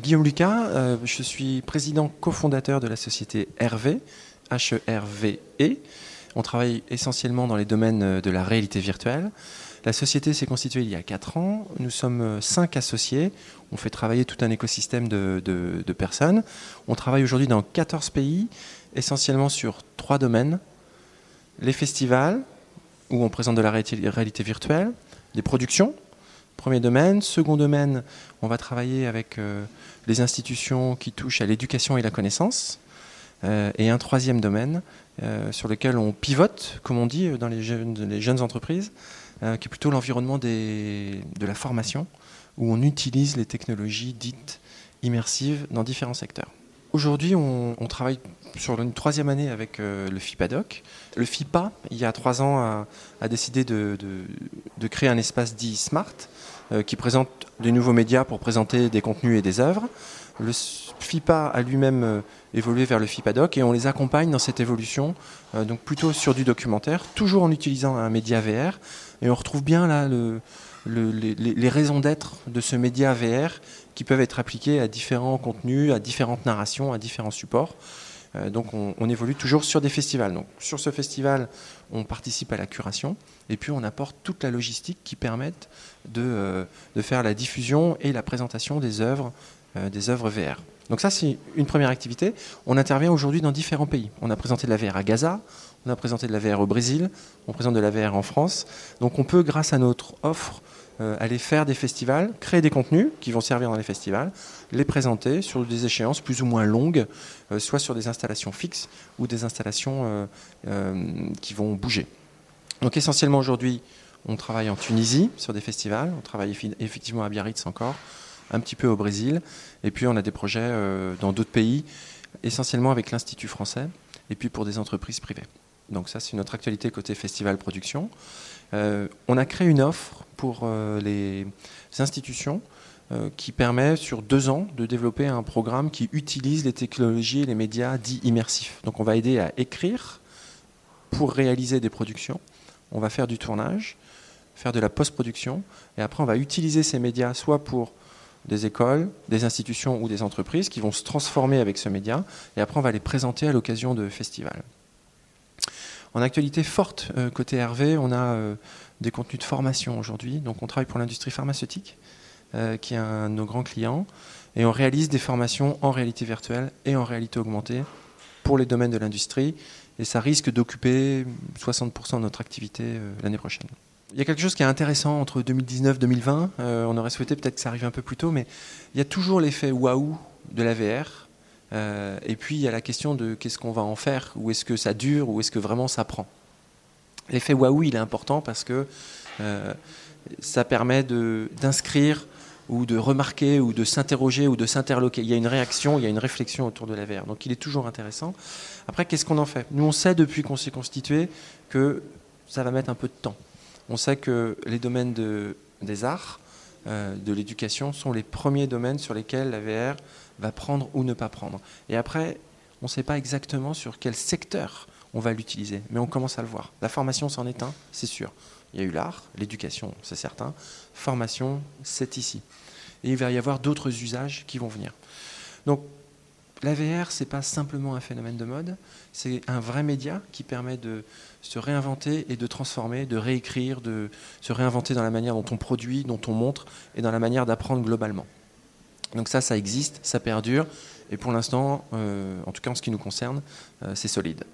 Guillaume Lucas, euh, je suis président cofondateur de la société Hervé, H-E-R-V-E. On travaille essentiellement dans les domaines euh, de la réalité virtuelle. La société s'est constituée il y a 4 ans. Nous sommes 5 associés. On fait travailler tout un écosystème de, personnes. On travaille aujourd'hui dans 14 pays, essentiellement sur trois domaines. Les festivals, où on présente de la réalité virtuelle, des productions, premier domaine. Second domaine, on va travailler avec euh, les institutions qui touchent à l'éducation et la connaissance. Euh, et un troisième domaine euh, sur lequel on pivote, comme on dit dans les jeunes, les jeunes entreprises, qui est plutôt l'environnement de la formation, où on utilise les technologies dites immersives dans différents secteurs. Aujourd'hui, on, travaille sur une troisième année avec euh, le FIPADOC. Le FIPA, il y a trois ans, a, décidé de, créer un espace dit Smart euh, qui présente des nouveaux médias pour présenter des contenus et des œuvres. Le FIPA a lui-même euh, évolué vers le FIPADOC et on les accompagne dans cette évolution, donc plutôt sur du documentaire, toujours en utilisant un média VR. Et on retrouve bien là les, raisons d'être de ce média VR qui peuvent être appliqués à différents contenus, à différentes narrations, à différents supports. Euh, donc on, évolue toujours sur des festivals. Donc sur ce festival, on participe à la curation et puis on apporte toute la logistique qui permette de, euh, faire la diffusion et la présentation des œuvres, euh, des œuvres VR. Donc ça c'est une première activité. On intervient aujourd'hui dans différents pays. On a présenté de la VR à Gaza, on a présenté de la VR au Brésil, on présente de la VR en France. Donc on peut, grâce à notre offre, euh, aller faire des festivals, créer des contenus qui vont servir dans les festivals, les présenter sur des échéances plus ou moins longues, euh, soit sur des installations fixes ou des installations euh, qui vont bouger. Donc essentiellement aujourd'hui, on travaille en Tunisie sur des festivals, on travaille effectivement à Biarritz encore, un petit peu au Brésil, et puis on a des projets dans d'autres pays, essentiellement avec l'Institut français, et puis pour des entreprises privées. Donc ça, c'est notre actualité côté festival production. On a créé une offre pour euh, les institutions euh, qui permet sur deux ans de développer un programme qui utilise les technologies et les médias dits immersifs. Donc on va aider à écrire pour réaliser des productions. On va faire du tournage, faire de la post-production, et après on va utiliser ces médias soit pour des écoles, des institutions ou des entreprises qui vont se transformer avec ce média, et après on va les présenter à l'occasion de festivals. En actualité forte, euh, côté Hervé, on a euh, des contenus de formation aujourd'hui. Donc on travaille pour l'industrie pharmaceutique, euh, qui est un de nos grands clients, et on réalise des formations en réalité virtuelle et en réalité augmentée pour les domaines de l'industrie, et ça risque d'occuper 60% de notre activité l'année prochaine. Il y a quelque chose qui est intéressant entre 2019 et 2020. on aurait souhaité peut-être que ça arrive un peu plus tôt, mais il y a toujours l'effet waouh de la VR euh, et puis il y a la question de qu'est-ce qu'on va en faire, ou est-ce que ça dure, ou est-ce que vraiment ça prend? L'effet waouh, il est important parce que euh, ça permet d'inscrire ou de remarquer ou de s'interroger ou de s'interloquer. Il y a une réaction, il y a une réflexion autour de la VR. Donc il est toujours intéressant. Après, qu'est-ce qu'on en fait? Nous, on sait depuis qu'on s'est constitué que ça va mettre un peu de temps. On sait que les domaines de, des arts, de l'éducation sont les premiers domaines sur lesquels la VR va prendre ou ne pas prendre. Et après, on ne sait pas exactement sur quel secteur on va l'utiliser, mais on commence à le voir. La formation, c'en est un, c'est sûr. Il y a eu l'art, l'éducation, c'est certain. Formation, c'est ici. Et il va y avoir d'autres usages qui vont venir. Donc, la VR, ce n'est pas simplement un phénomène de mode, c'est un vrai média qui permet de se réinventer et de transformer, de réécrire, de se réinventer dans la manière dont on produit, dont on montre et dans la manière d'apprendre globalement. Donc ça, ça existe, ça perdure, et pour l'instant, euh, en tout cas en ce qui nous concerne, euh, c'est solide.